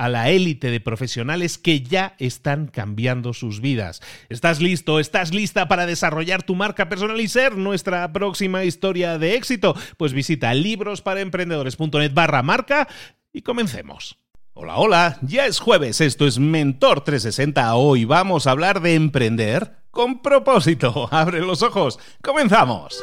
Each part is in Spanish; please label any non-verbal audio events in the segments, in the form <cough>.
a la élite de profesionales que ya están cambiando sus vidas. ¿Estás listo? ¿Estás lista para desarrollar tu marca personal y ser nuestra próxima historia de éxito? Pues visita librosparaemprendedores.net barra marca y comencemos. Hola, hola, ya es jueves, esto es Mentor 360, hoy vamos a hablar de emprender con propósito. <laughs> Abre los ojos, comenzamos.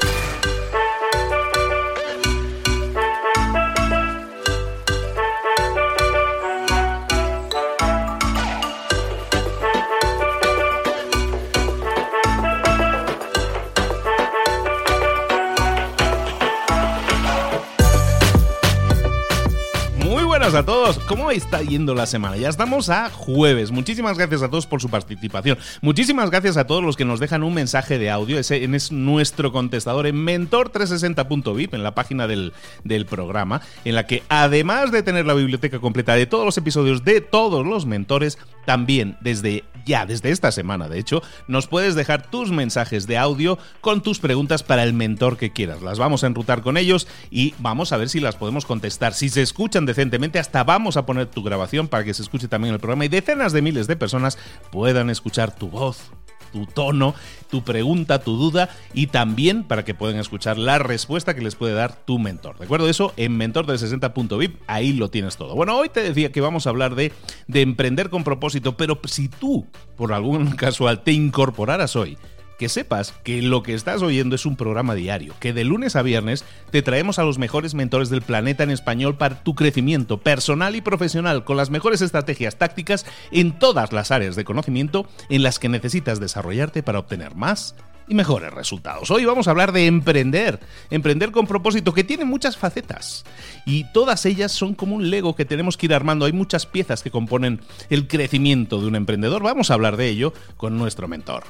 A todos. ¿Cómo está yendo la semana? Ya estamos a jueves. Muchísimas gracias a todos por su participación. Muchísimas gracias a todos los que nos dejan un mensaje de audio. Ese es nuestro contestador en mentor360.vip, en la página del, del programa, en la que además de tener la biblioteca completa de todos los episodios de todos los mentores, también desde ya, desde esta semana, de hecho, nos puedes dejar tus mensajes de audio con tus preguntas para el mentor que quieras. Las vamos a enrutar con ellos y vamos a ver si las podemos contestar. Si se escuchan decentemente, hasta vamos a poner tu grabación para que se escuche también el programa y decenas de miles de personas puedan escuchar tu voz, tu tono, tu pregunta, tu duda y también para que puedan escuchar la respuesta que les puede dar tu mentor. ¿De acuerdo? Eso en mentor360.vip, ahí lo tienes todo. Bueno, hoy te decía que vamos a hablar de, de emprender con propósito, pero si tú, por algún <laughs> casual, te incorporaras hoy que sepas que lo que estás oyendo es un programa diario, que de lunes a viernes te traemos a los mejores mentores del planeta en español para tu crecimiento personal y profesional, con las mejores estrategias tácticas en todas las áreas de conocimiento en las que necesitas desarrollarte para obtener más y mejores resultados. Hoy vamos a hablar de emprender, emprender con propósito, que tiene muchas facetas y todas ellas son como un Lego que tenemos que ir armando. Hay muchas piezas que componen el crecimiento de un emprendedor. Vamos a hablar de ello con nuestro mentor.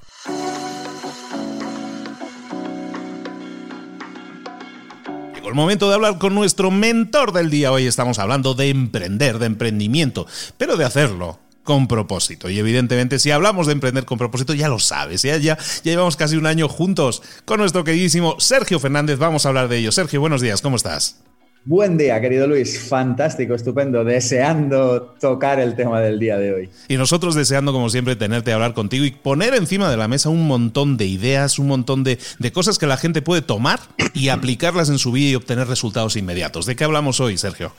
El momento de hablar con nuestro mentor del día. Hoy estamos hablando de emprender, de emprendimiento, pero de hacerlo con propósito. Y evidentemente, si hablamos de emprender con propósito, ya lo sabes, ya, ya llevamos casi un año juntos con nuestro queridísimo Sergio Fernández. Vamos a hablar de ello. Sergio, buenos días, ¿cómo estás? Buen día, querido Luis. Fantástico, estupendo. Deseando tocar el tema del día de hoy. Y nosotros deseando, como siempre, tenerte a hablar contigo y poner encima de la mesa un montón de ideas, un montón de, de cosas que la gente puede tomar y <clears throat> aplicarlas en su vida y obtener resultados inmediatos. ¿De qué hablamos hoy, Sergio?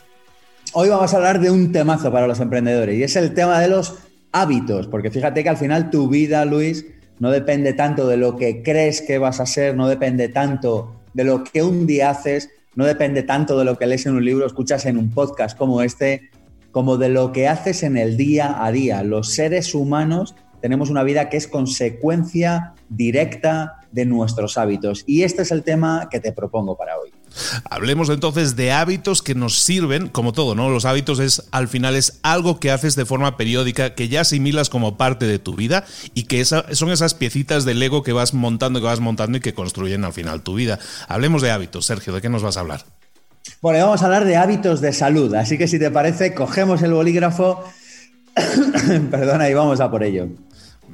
Hoy vamos a hablar de un temazo para los emprendedores y es el tema de los hábitos, porque fíjate que al final tu vida, Luis, no depende tanto de lo que crees que vas a ser, no depende tanto de lo que un día haces, no depende tanto de lo que lees en un libro, escuchas en un podcast como este, como de lo que haces en el día a día. Los seres humanos tenemos una vida que es consecuencia directa de nuestros hábitos. Y este es el tema que te propongo para hoy. Hablemos entonces de hábitos que nos sirven, como todo, ¿no? Los hábitos es al final es algo que haces de forma periódica, que ya asimilas como parte de tu vida y que son esas piecitas del ego que vas montando, que vas montando y que construyen al final tu vida. Hablemos de hábitos, Sergio, ¿de qué nos vas a hablar? Bueno, vamos a hablar de hábitos de salud, así que si te parece, cogemos el bolígrafo, <coughs> perdona, y vamos a por ello.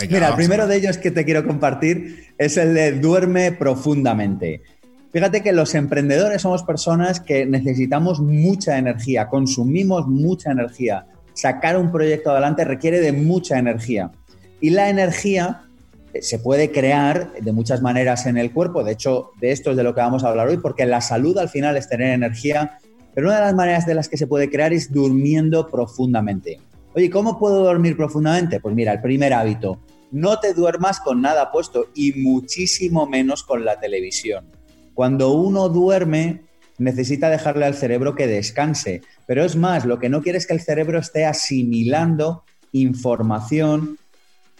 Mira, el primero de ellos que te quiero compartir es el de duerme profundamente. Fíjate que los emprendedores somos personas que necesitamos mucha energía, consumimos mucha energía. Sacar un proyecto adelante requiere de mucha energía. Y la energía eh, se puede crear de muchas maneras en el cuerpo. De hecho, de esto es de lo que vamos a hablar hoy, porque la salud al final es tener energía. Pero una de las maneras de las que se puede crear es durmiendo profundamente. Oye, ¿cómo puedo dormir profundamente? Pues mira, el primer hábito, no te duermas con nada puesto y muchísimo menos con la televisión. Cuando uno duerme, necesita dejarle al cerebro que descanse. Pero es más, lo que no quiere es que el cerebro esté asimilando información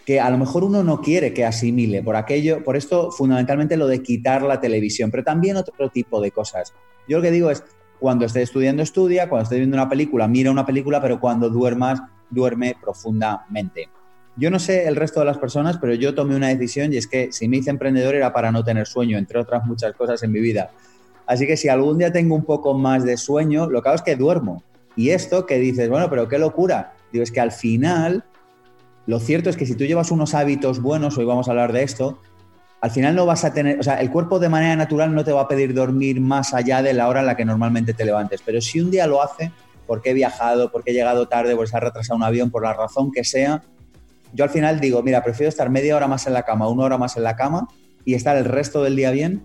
que a lo mejor uno no quiere que asimile. Por aquello, por esto, fundamentalmente lo de quitar la televisión, pero también otro tipo de cosas. Yo lo que digo es, cuando esté estudiando, estudia, cuando esté viendo una película, mira una película, pero cuando duermas, duerme profundamente. Yo no sé el resto de las personas, pero yo tomé una decisión y es que si me hice emprendedor era para no tener sueño, entre otras muchas cosas en mi vida. Así que si algún día tengo un poco más de sueño, lo que hago es que duermo. Y esto que dices, bueno, pero qué locura. Digo, es que al final, lo cierto es que si tú llevas unos hábitos buenos, hoy vamos a hablar de esto, al final no vas a tener, o sea, el cuerpo de manera natural no te va a pedir dormir más allá de la hora en la que normalmente te levantes. Pero si un día lo hace, porque he viajado, porque he llegado tarde, porque se ha retrasado un avión, por la razón que sea, yo al final digo, mira, prefiero estar media hora más en la cama, una hora más en la cama y estar el resto del día bien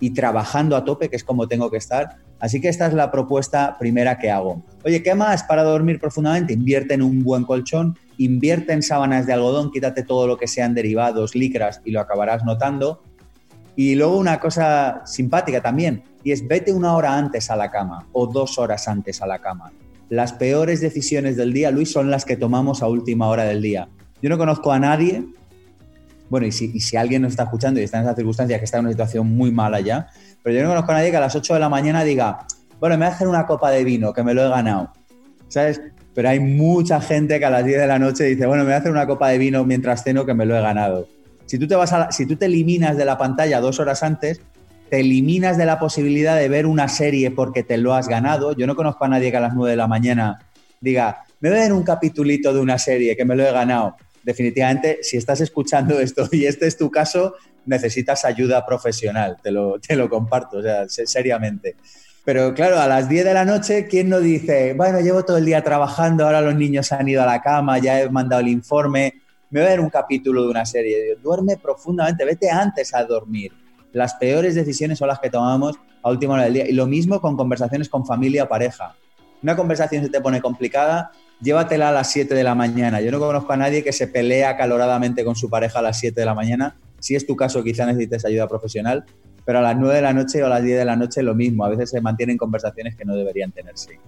y trabajando a tope, que es como tengo que estar. Así que esta es la propuesta primera que hago. Oye, ¿qué más para dormir profundamente? Invierte en un buen colchón, invierte en sábanas de algodón, quítate todo lo que sean derivados, licras y lo acabarás notando. Y luego una cosa simpática también, y es vete una hora antes a la cama o dos horas antes a la cama. Las peores decisiones del día, Luis, son las que tomamos a última hora del día. Yo no conozco a nadie, bueno, y si, alguien nos está escuchando y está en esa circunstancia que está en una situación muy mala ya, pero yo no conozco a nadie que a las 8 de la mañana diga, bueno, me voy una copa de vino, que me lo he ganado. ¿Sabes? Pero hay mucha gente que a las 10 de la noche dice, bueno, me voy a hacer una copa de vino mientras ceno, que me lo he ganado. Si tú te, vas si tú te eliminas de la pantalla dos horas antes, te eliminas de la posibilidad de ver una serie porque te lo has ganado. Yo no conozco a nadie que a las 9 de la mañana diga, me voy a ver un capitulito de una serie que me lo he ganado definitivamente, si estás escuchando esto y este es tu caso, necesitas ayuda profesional, te lo, te lo comparto, o sea, seriamente. Pero claro, a las 10 de la noche, ¿quién no dice, bueno, llevo todo el día trabajando, ahora los niños han ido a la cama, ya he mandado el informe, me voy a ver un capítulo de una serie? Duerme profundamente, vete antes a dormir. Las peores decisiones son las que tomamos a última hora del día. Y lo mismo con conversaciones con familia o pareja. Una conversación se te pone complicada, llévatela a las 7 de la mañana. Yo no conozco a nadie que se pelea caloradamente con su pareja a las 7 de la mañana. Si es tu caso, quizá necesites ayuda profesional, pero a las 9 de la noche o a las 10 de la noche lo mismo. A veces se mantienen conversaciones que no deberían tenerse.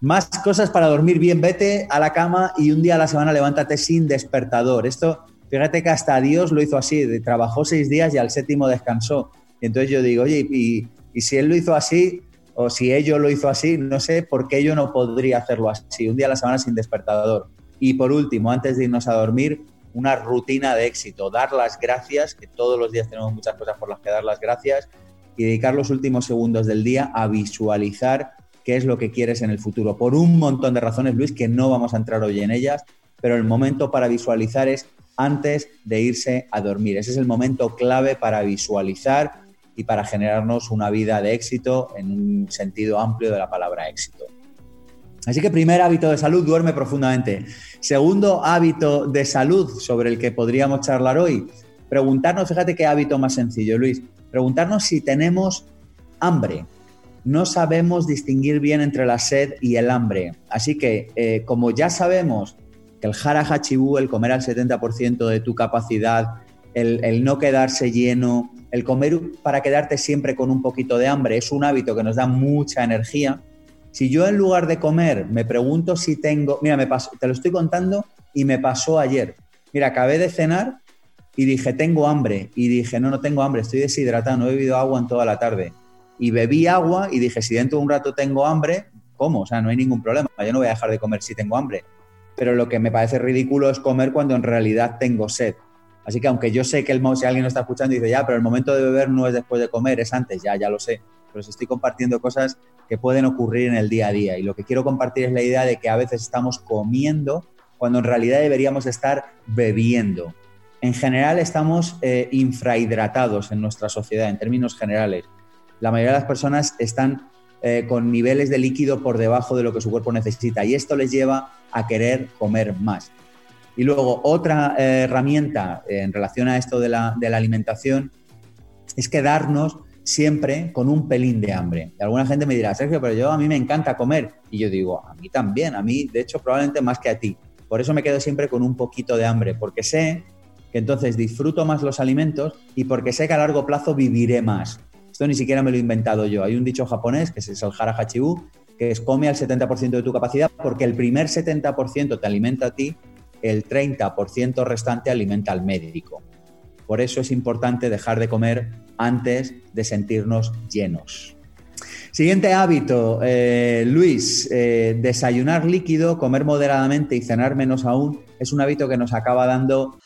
Más cosas para dormir bien. Vete a la cama y un día a la semana levántate sin despertador. Esto, fíjate que hasta Dios lo hizo así. Trabajó seis días y al séptimo descansó. Y entonces yo digo, oye, y si él lo hizo así, o si ello lo hizo así, no sé por qué yo no podría hacerlo así, un día a la semana sin despertador. Y por último, antes de irnos a dormir, una rutina de éxito, dar las gracias, que todos los días tenemos muchas cosas por las que dar las gracias, y dedicar los últimos segundos del día a visualizar qué es lo que quieres en el futuro. Por un montón de razones, Luis, que no vamos a entrar hoy en ellas, pero el momento para visualizar es antes de irse a dormir. Ese es el momento clave para visualizar y para generarnos una vida de éxito en un sentido amplio de la palabra éxito. Así que primer hábito de salud, duerme profundamente. Segundo hábito de salud sobre el que podríamos charlar hoy, preguntarnos, fíjate qué hábito más sencillo, Luis, preguntarnos si tenemos hambre. No sabemos distinguir bien entre la sed y el hambre. Así que, eh, como ya sabemos que el jara hachibú, el comer al 70% de tu capacidad, el no quedarse lleno, el comer para quedarte siempre con un poquito de hambre es un hábito que nos da mucha energía. Si yo en lugar de comer me pregunto si tengo, mira, te lo estoy contando y me pasó ayer. Mira, acabé de cenar y dije, tengo hambre. Y dije, no, no tengo hambre, estoy deshidratado, no he bebido agua en toda la tarde. y bebí agua y dije, si dentro de un rato tengo hambre, como, o sea, no hay ningún problema, yo no voy a dejar de comer si tengo hambre. Pero lo que me parece ridículo es comer cuando en realidad tengo sed. Así que aunque yo sé que el, si alguien lo está escuchando y dice, ya, pero el momento de beber no es después de comer, es antes, ya, ya lo sé. Pero os estoy compartiendo cosas que pueden ocurrir en el día a día. Y lo que quiero compartir es la idea de que a veces estamos comiendo cuando en realidad deberíamos estar bebiendo. En general estamos eh, infrahidratados en nuestra sociedad, en términos generales. La mayoría de las personas están eh, con niveles de líquido por debajo de lo que su cuerpo necesita y esto les lleva a querer comer más. Y luego otra eh, herramienta en relación a esto de la, alimentación es quedarnos siempre con un pelín de hambre. Y alguna gente me dirá, Sergio, pero yo a mí me encanta comer. Y yo digo, a mí también, a mí de hecho probablemente más que a ti. Por eso me quedo siempre con un poquito de hambre, porque sé que entonces disfruto más los alimentos y porque sé que a largo plazo viviré más. Esto ni siquiera me lo he inventado yo. Hay un dicho japonés, que es el hara hachibu, que es come al 70% de tu capacidad porque el primer 70% te alimenta a ti, el 30% restante alimenta al médico. Por eso es importante dejar de comer antes de sentirnos llenos. Siguiente hábito, eh, Luis, eh, desayunar líquido, comer moderadamente y cenar menos aún es un hábito que nos acaba dando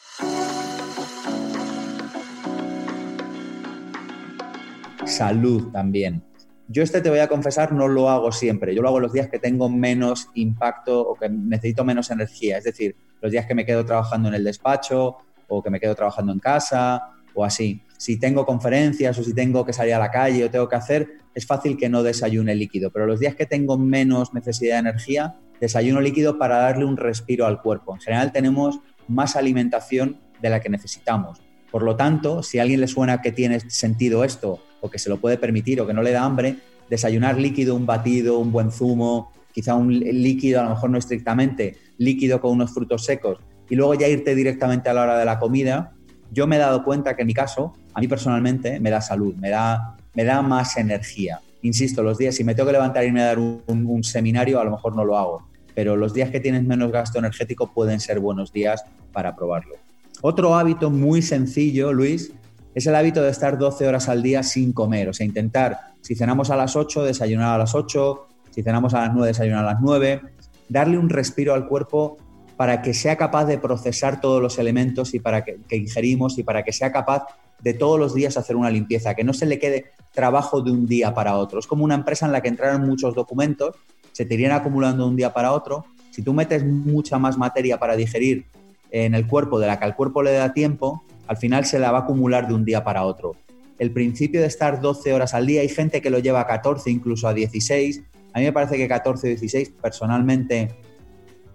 salud también. Yo este te voy a confesar, no lo hago siempre. Yo lo hago los días que tengo menos impacto o que necesito menos energía. Es decir, los días que me quedo trabajando en el despacho o que me quedo trabajando en casa o así. Si tengo conferencias o si tengo que salir a la calle o tengo que hacer, es fácil que no desayune líquido. Pero los días que tengo menos necesidad de energía, desayuno líquido para darle un respiro al cuerpo. En general tenemos más alimentación de la que necesitamos. Por lo tanto, si a alguien le suena que tiene sentido esto o que se lo puede permitir o que no le da hambre, desayunar líquido, un batido, un buen zumo, quizá un líquido, a lo mejor no estrictamente, líquido con unos frutos secos, y luego ya irte directamente a la hora de la comida, yo me he dado cuenta que en mi caso, a mí personalmente, me da salud, me da, me da más energía. Insisto, los días, si me tengo que levantar y irme a dar un, un seminario, a lo mejor no lo hago, pero los días que tienes menos gasto energético pueden ser buenos días para probarlo. Otro hábito muy sencillo, Luis, es el hábito de estar 12 horas al día sin comer, o sea, intentar, si cenamos a las 8, desayunar a las 8, si cenamos a las 9, desayunar a las 9, darle un respiro al cuerpo para que sea capaz de procesar todos los elementos y para que, ingerimos y para que sea capaz de todos los días hacer una limpieza, que no se le quede trabajo de un día para otro. Es como una empresa en la que entraron muchos documentos, se te irían acumulando de un día para otro. Si tú metes mucha más materia para digerir en el cuerpo de la que al cuerpo le da tiempo, al final se la va a acumular de un día para otro. El principio de estar 12 horas al día, hay gente que lo lleva a 14, incluso a 16. A mí me parece que 14 o 16 personalmente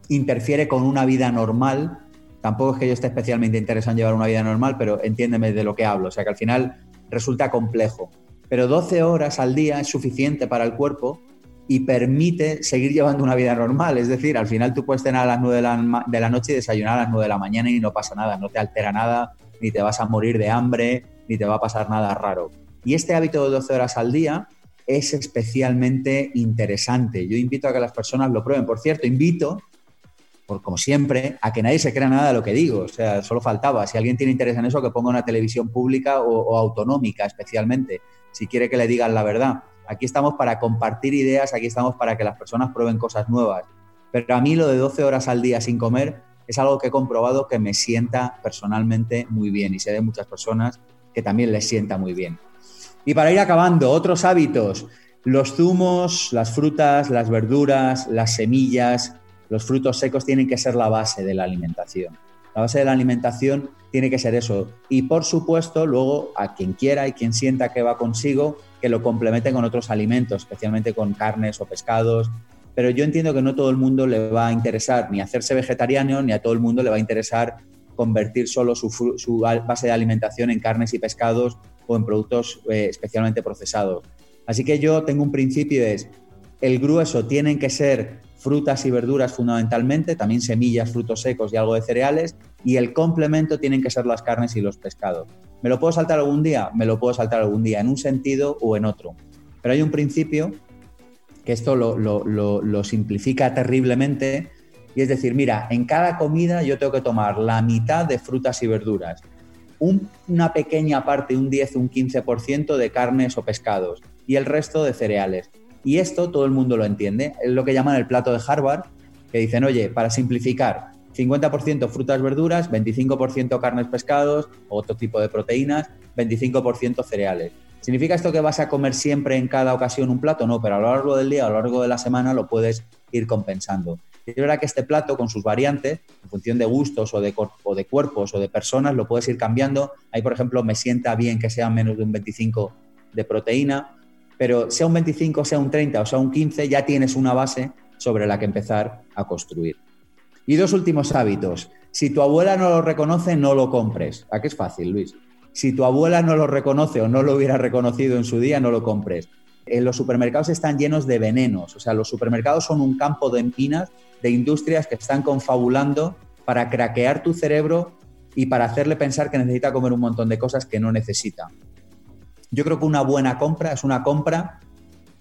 interfiere con una vida normal. Tampoco es que yo esté especialmente interesado en llevar una vida normal, pero entiéndeme de lo que hablo. O sea que al final resulta complejo. Pero 12 horas al día es suficiente para el cuerpo y permite seguir llevando una vida normal. Es decir, al final tú puedes cenar a las 9 de la, de la noche y desayunar a las 9 de la mañana y no pasa nada, no te altera nada, ni te vas a morir de hambre, ni te va a pasar nada raro. Y este hábito de 12 horas al día es especialmente interesante. Yo invito a que las personas lo prueben. Por cierto, invito, por, como siempre, a que nadie se crea nada de lo que digo. O sea, solo faltaba. Si alguien tiene interés en eso, que ponga una televisión pública o, o autonómica especialmente, si quiere que le digan la verdad. Aquí estamos para compartir ideas, aquí estamos para que las personas prueben cosas nuevas. Pero a mí lo de 12 horas al día sin comer es algo que he comprobado que me sienta personalmente muy bien y sé de muchas personas que también les sienta muy bien. Y para ir acabando, otros hábitos, los zumos, las frutas, las verduras, las semillas, los frutos secos tienen que ser la base de la alimentación. La base de la alimentación tiene que ser eso. Y por supuesto, luego a quien quiera y quien sienta que va consigo, que lo complemente con otros alimentos, especialmente con carnes o pescados, pero yo entiendo que no todo el mundo le va a interesar ni hacerse vegetariano, ni a todo el mundo le va a interesar convertir solo su, base de alimentación en carnes y pescados o en productos eh, especialmente procesados. Así que yo tengo un principio, es el grueso tienen que ser frutas y verduras fundamentalmente, también semillas, frutos secos y algo de cereales, y el complemento tienen que ser las carnes y los pescados. ¿Me lo puedo saltar algún día? Me lo puedo saltar algún día, en un sentido o en otro. Pero hay un principio que esto lo, simplifica terriblemente, y es decir, mira, en cada comida yo tengo que tomar la mitad de frutas y verduras, una pequeña parte, un 10, un 15% de carnes o pescados, y el resto de cereales. Y esto todo el mundo lo entiende. Es lo que llaman el plato de Harvard, que dicen, oye, para simplificar, 50% frutas, verduras, 25% carnes, pescados, otro tipo de proteínas, 25% cereales. ¿Significa esto que vas a comer siempre en cada ocasión un plato? No, pero a lo largo del día, a lo largo de la semana lo puedes ir compensando. Es verdad que este plato, con sus variantes, en función de gustos o de, o de cuerpos o de personas, lo puedes ir cambiando. Ahí, por ejemplo, me sienta bien que sea menos de un 25 de proteína, pero sea un 25, sea un 30 o sea un 15, ya tienes una base sobre la que empezar a construir. Y dos últimos hábitos. Si tu abuela no lo reconoce, no lo compres. ¿A qué es fácil, Luis? Si tu abuela no lo reconoce o no lo hubiera reconocido en su día, no lo compres. Los supermercados están llenos de venenos. O sea, los supermercados son un campo de minas de industrias que están confabulando para craquear tu cerebro y para hacerle pensar que necesita comer un montón de cosas que no necesita. Yo creo que una buena compra es una compra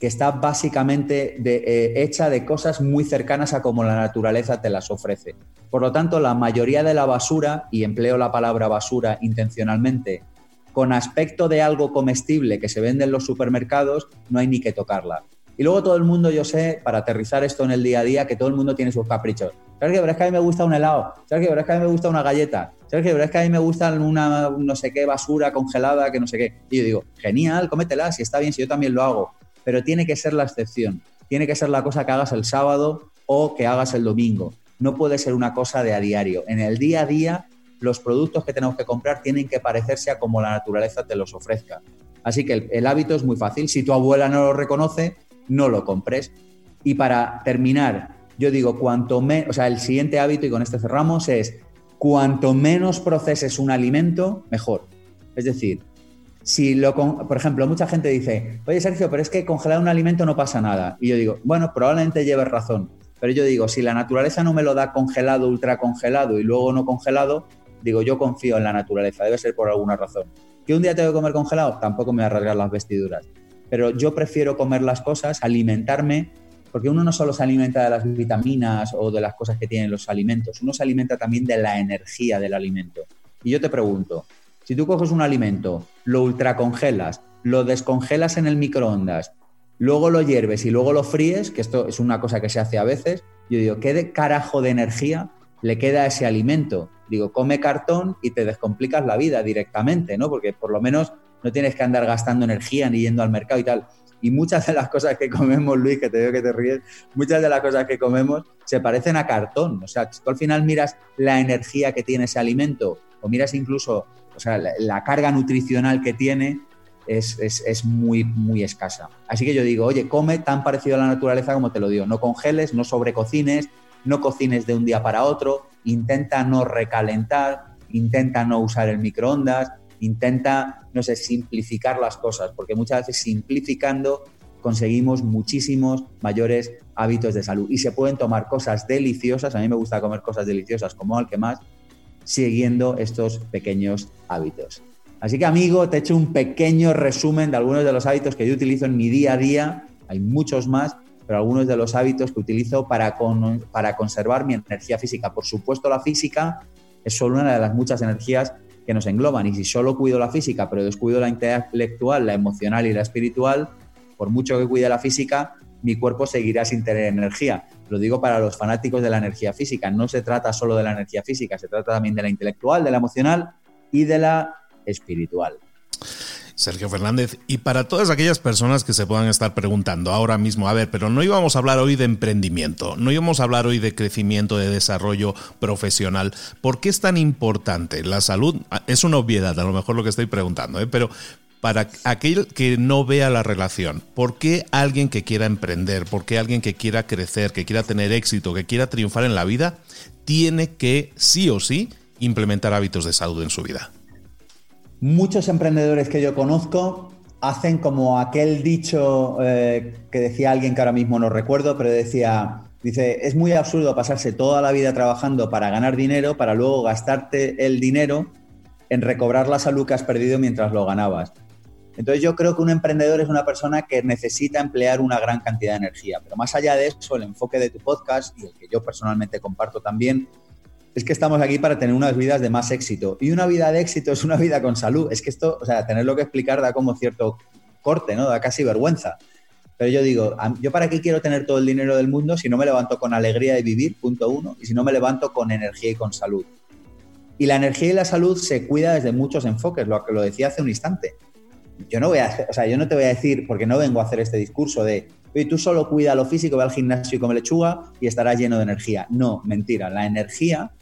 que está básicamente eh, hecha de cosas muy cercanas a como la naturaleza te las ofrece. Por lo tanto, la mayoría de la basura, y empleo la palabra basura intencionalmente, con aspecto de algo comestible que se vende en los supermercados, no hay ni que tocarla. Y luego todo el mundo, yo sé, para aterrizar esto en el día a día, que todo el mundo tiene sus caprichos. ¿Sabes qué? Pero es que a mí me gusta un helado. ¿Sabes qué? Pero es que a mí me gusta una galleta. ¿Sabes qué? Pero es que a mí me gusta una no sé qué basura congelada, que no sé qué. Y yo digo, genial, cómetela, si está bien, si yo también lo hago pero tiene que ser la excepción. Tiene que ser la cosa que hagas el sábado o que hagas el domingo. No puede ser una cosa de a diario. En el día a día, los productos que tenemos que comprar tienen que parecerse a como la naturaleza te los ofrezca. Así que el, hábito es muy fácil. Si tu abuela no lo reconoce, no lo compres. Y para terminar, yo digo, cuanto menos, o sea, el siguiente hábito, y con este cerramos, es cuanto menos proceses un alimento, mejor. Es decir, si lo, por ejemplo, mucha gente dice, oye Sergio, pero es que congelar un alimento no pasa nada. Y yo digo, bueno, probablemente lleves razón. Pero yo digo, si la naturaleza no me lo da congelado, ultra congelado y luego no congelado, digo, yo confío en la naturaleza, debe ser por alguna razón. ¿Que un día tengo que comer congelado? Tampoco me voy a rasgar las vestiduras. Pero yo prefiero comer las cosas, alimentarme, porque uno no solo se alimenta de las vitaminas o de las cosas que tienen los alimentos, uno se alimenta también de la energía del alimento. Y yo te pregunto, si tú coges un alimento, lo ultracongelas, lo descongelas en el microondas, luego lo hierves y luego lo fríes, que esto es una cosa que se hace a veces, yo digo, ¿qué de carajo de energía le queda ese alimento? Digo, come cartón y te descomplicas la vida directamente, ¿no? Porque por lo menos no tienes que andar gastando energía ni yendo al mercado y tal. Y muchas de las cosas que comemos, Luis, que te veo que te ríes, muchas de las cosas que comemos se parecen a cartón. O sea, tú al final miras la energía que tiene ese alimento o miras incluso o sea, la, carga nutricional que tiene es, muy, muy escasa. Así que yo digo, oye, come tan parecido a la naturaleza como te lo digo. No congeles, no sobrecocines, no cocines de un día para otro, intenta no recalentar, intenta no usar el microondas, intenta, no sé, simplificar las cosas, porque muchas veces simplificando conseguimos muchísimos mayores hábitos de salud. Y se pueden tomar cosas deliciosas, a mí me gusta comer cosas deliciosas como al que más, siguiendo estos pequeños hábitos. Así que amigo, te he hecho un pequeño resumen de algunos de los hábitos que yo utilizo en mi día a día. Hay muchos más, pero algunos de los hábitos que utilizo para, para conservar mi energía física. Por supuesto, la física es solo una de las muchas energías que nos engloban. Y si solo cuido la física, pero descuido la intelectual, la emocional y la espiritual, por mucho que cuide la física, mi cuerpo seguirá sin tener energía. Lo digo para los fanáticos de la energía física. No se trata solo de la energía física, se trata también de la intelectual, de la emocional y de la espiritual. Sergio Fernández, y para todas aquellas personas que se puedan estar preguntando ahora mismo, a ver, pero no íbamos a hablar hoy de emprendimiento, no íbamos a hablar hoy de crecimiento, de desarrollo profesional. ¿Por qué es tan importante la salud? Es una obviedad, a lo mejor lo que estoy preguntando, ¿eh? pero para aquel que no vea la relación, ¿por qué alguien que quiera emprender, por qué alguien que quiera crecer, que quiera tener éxito, que quiera triunfar en la vida, tiene que sí o sí implementar hábitos de salud en su vida? Muchos emprendedores que yo conozco hacen como aquel dicho eh, que decía alguien que ahora mismo no recuerdo, pero decía, dice, es muy absurdo pasarse toda la vida trabajando para ganar dinero, para luego gastarte el dinero en recobrar la salud que has perdido mientras lo ganabas. Entonces yo creo que un emprendedor es una persona que necesita emplear una gran cantidad de energía. Pero más allá de eso, el enfoque de tu podcast y el que yo personalmente comparto también, es que estamos aquí para tener unas vidas de más éxito. Y una vida de éxito es una vida con salud. Es que esto, o sea, tenerlo que explicar da como cierto corte, ¿no? Da casi vergüenza. Pero yo digo, ¿yo para qué quiero tener todo el dinero del mundo si no me levanto con alegría de vivir, punto uno, y si no me levanto con energía y con salud? Y la energía y la salud se cuida desde muchos enfoques, lo que lo decía hace un instante. Yo no voy a, o sea, yo no te voy a decir, porque no vengo a hacer este discurso de, oye, tú solo cuida lo físico, ve al gimnasio y come lechuga y estarás lleno de energía. No, mentira. La energía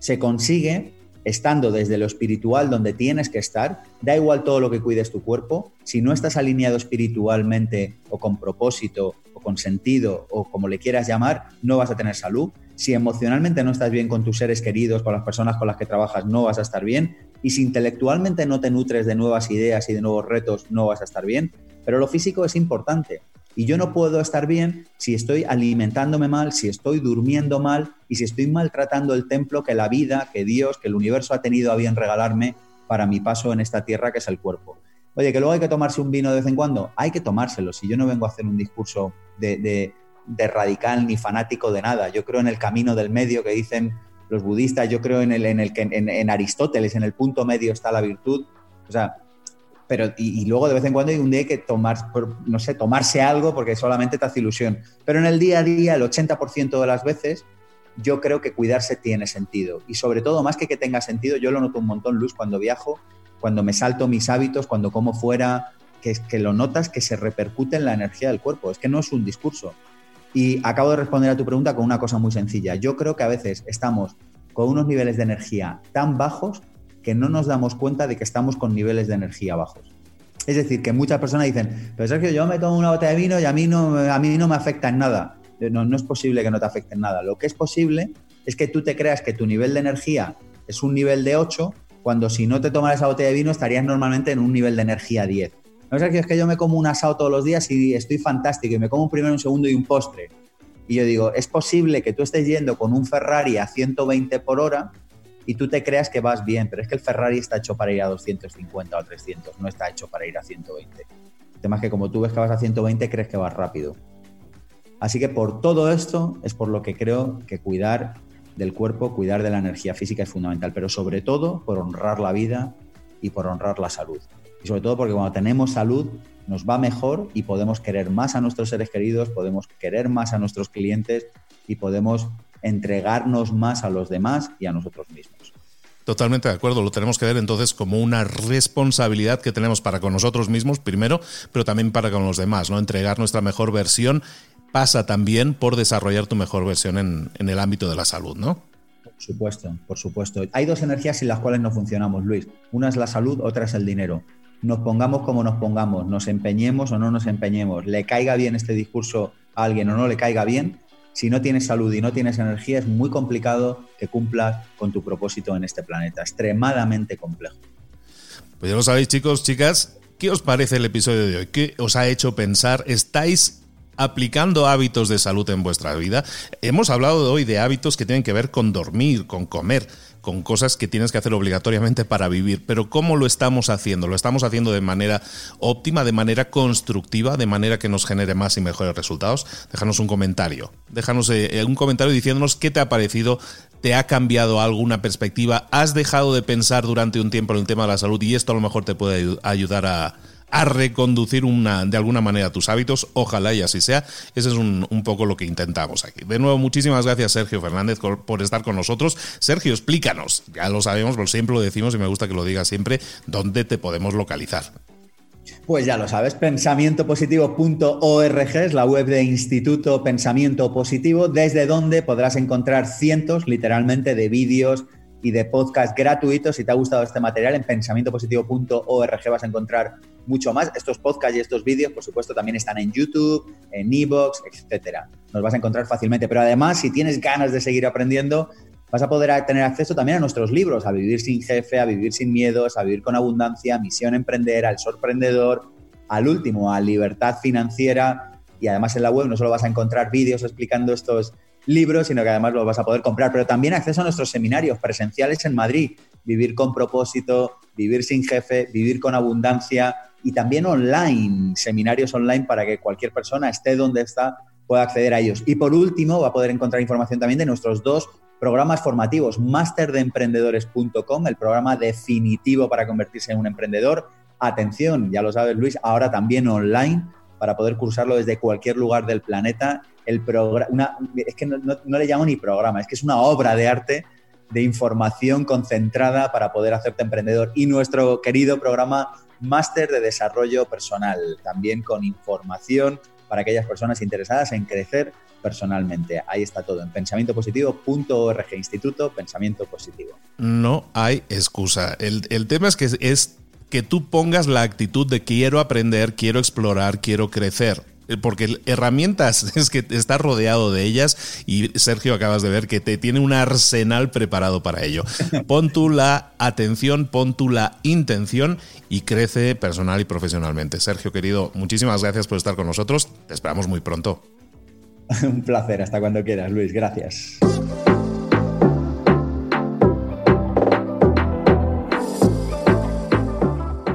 se consigue estando desde lo espiritual donde tienes que estar, da igual todo lo que cuides tu cuerpo, si no estás alineado espiritualmente o con propósito o con sentido o como le quieras llamar, no vas a tener salud. Si emocionalmente no estás bien con tus seres queridos, con las personas con las que trabajas, no vas a estar bien. Y si intelectualmente no te nutres de nuevas ideas y de nuevos retos, no vas a estar bien. Pero lo físico es importante. Y yo no puedo estar bien si estoy alimentándome mal, si estoy durmiendo mal y si estoy maltratando el templo que la vida, que Dios, que el universo ha tenido a bien regalarme para mi paso en esta tierra que es el cuerpo. Oye, que luego hay que tomarse un vino de vez en cuando, hay que tomárselo. Si yo no vengo a hacer un discurso de, radical ni fanático de nada, yo creo en el camino del medio que dicen los budistas, yo creo en, el, en, el, en, en Aristóteles, en el punto medio está la virtud. O sea, pero y, luego de vez en cuando hay un día que tomar, no sé, tomarse algo porque solamente te hace ilusión. Pero en el día a día, el 80% de las veces, yo creo que cuidarse tiene sentido. Y sobre todo, más que que tenga sentido, yo lo noto un montón, Luz, cuando viajo, cuando me salto mis hábitos, cuando como fuera, que, que lo notas que se repercute en la energía del cuerpo. Es que no es un discurso. Y acabo de responder a tu pregunta con una cosa muy sencilla. Yo creo que a veces estamos con unos niveles de energía tan bajos que no nos damos cuenta de que estamos con niveles de energía bajos. Es decir, que muchas personas dicen, pero Sergio, yo me tomo una botella de vino y a mí no, a mí no me afecta en nada. No, no es posible que no te afecte en nada. Lo que es posible es que tú te creas que tu nivel de energía es un nivel de 8, cuando si no te tomas esa botella de vino estarías normalmente en un nivel de energía 10. No, Sergio, es que yo me como un asado todos los días y estoy fantástico y me como un primero, un segundo y un postre. Y yo digo, es posible que tú estés yendo con un Ferrari a 120 por hora y tú te creas que vas bien, pero es que el Ferrari está hecho para ir a 250 o a 300, no está hecho para ir a 120. El tema es que como tú ves que vas a 120, crees que vas rápido. Así que por todo esto es por lo que creo que cuidar del cuerpo, cuidar de la energía física es fundamental, pero sobre todo por honrar la vida y por honrar la salud. Y sobre todo porque cuando tenemos salud nos va mejor y podemos querer más a nuestros seres queridos, podemos querer más a nuestros clientes y podemos entregarnos más a los demás y a nosotros mismos. Totalmente de acuerdo, lo tenemos que ver entonces como una responsabilidad que tenemos para con nosotros mismos primero, pero también para con los demás, ¿no? Entregar nuestra mejor versión pasa también por desarrollar tu mejor versión en, en el ámbito de la salud, ¿no? Por supuesto, por supuesto. Hay dos energías sin las cuales no funcionamos, Luis. Una es la salud, otra es el dinero. Nos pongamos como nos pongamos, nos empeñemos o no nos empeñemos, le caiga bien este discurso a alguien o no le caiga bien, si no tienes salud y no tienes energía, es muy complicado que cumplas con tu propósito en este planeta. Extremadamente complejo. Pues ya lo sabéis, chicos, chicas. ¿Qué os parece el episodio de hoy? ¿Qué os ha hecho pensar? ¿Estáis aplicando hábitos de salud en vuestra vida? Hemos hablado hoy de hábitos que tienen que ver con dormir, con comer con cosas que tienes que hacer obligatoriamente para vivir. Pero ¿cómo lo estamos haciendo? ¿Lo estamos haciendo de manera óptima, de manera constructiva, de manera que nos genere más y mejores resultados? Déjanos un comentario. Déjanos eh, un comentario diciéndonos qué te ha parecido, te ha cambiado alguna perspectiva, has dejado de pensar durante un tiempo en el tema de la salud y esto a lo mejor te puede ayudar a a reconducir una, de alguna manera tus hábitos. Ojalá y así sea. Ese es un, poco lo que intentamos aquí. De nuevo, muchísimas gracias, Sergio Fernández, por estar con nosotros. Sergio, explícanos. Ya lo sabemos, pero siempre lo decimos y me gusta que lo digas siempre. ¿Dónde te podemos localizar? Pues ya lo sabes, pensamientopositivo.org es la web de Instituto Pensamiento Positivo, desde donde podrás encontrar cientos, literalmente, de vídeos y de podcast gratuitos. Si te ha gustado este material, en pensamientopositivo.org vas a encontrar mucho más. Estos podcasts y estos vídeos, por supuesto, también están en YouTube, en Evox, etcétera. Nos vas a encontrar fácilmente. Pero además, si tienes ganas de seguir aprendiendo, vas a poder tener acceso también a nuestros libros, a Vivir sin Jefe, a Vivir sin Miedos, a Vivir con Abundancia, Misión Emprender, al Sorprendedor, al último, a Libertad Financiera. Y además en la web no solo vas a encontrar vídeos explicando estos libros, sino que además los vas a poder comprar. Pero también acceso a nuestros seminarios presenciales en Madrid. Vivir con propósito, vivir sin jefe, vivir con abundancia, y también online, seminarios online para que cualquier persona esté donde está pueda acceder a ellos. Y por último, va a poder encontrar información también de nuestros dos programas formativos, masterdeemprendedores.com, el programa definitivo para convertirse en un emprendedor, atención, ya lo sabes Luis, ahora también online para poder cursarlo desde cualquier lugar del planeta. El es que no, no le llamo ni programa, es que es una obra de arte de información concentrada para poder hacerte emprendedor. Y nuestro querido programa Máster de Desarrollo Personal, también con información para aquellas personas interesadas en crecer personalmente. Ahí está todo en pensamientopositivo.org, Instituto Pensamiento Positivo. No hay excusa. El, el tema es que es que tú pongas la actitud de quiero aprender, quiero explorar, quiero crecer. Eh, porque herramientas <laughs> es que estás rodeado de ellas y Sergio acabas de ver que te tiene un arsenal preparado para ello. <laughs> Pon tú la atención, pon tú la intención y crece personal y profesionalmente. Sergio querido, muchísimas gracias por estar con nosotros. Te esperamos muy pronto. <laughs> un placer, hasta cuando quieras, Luis. Gracias.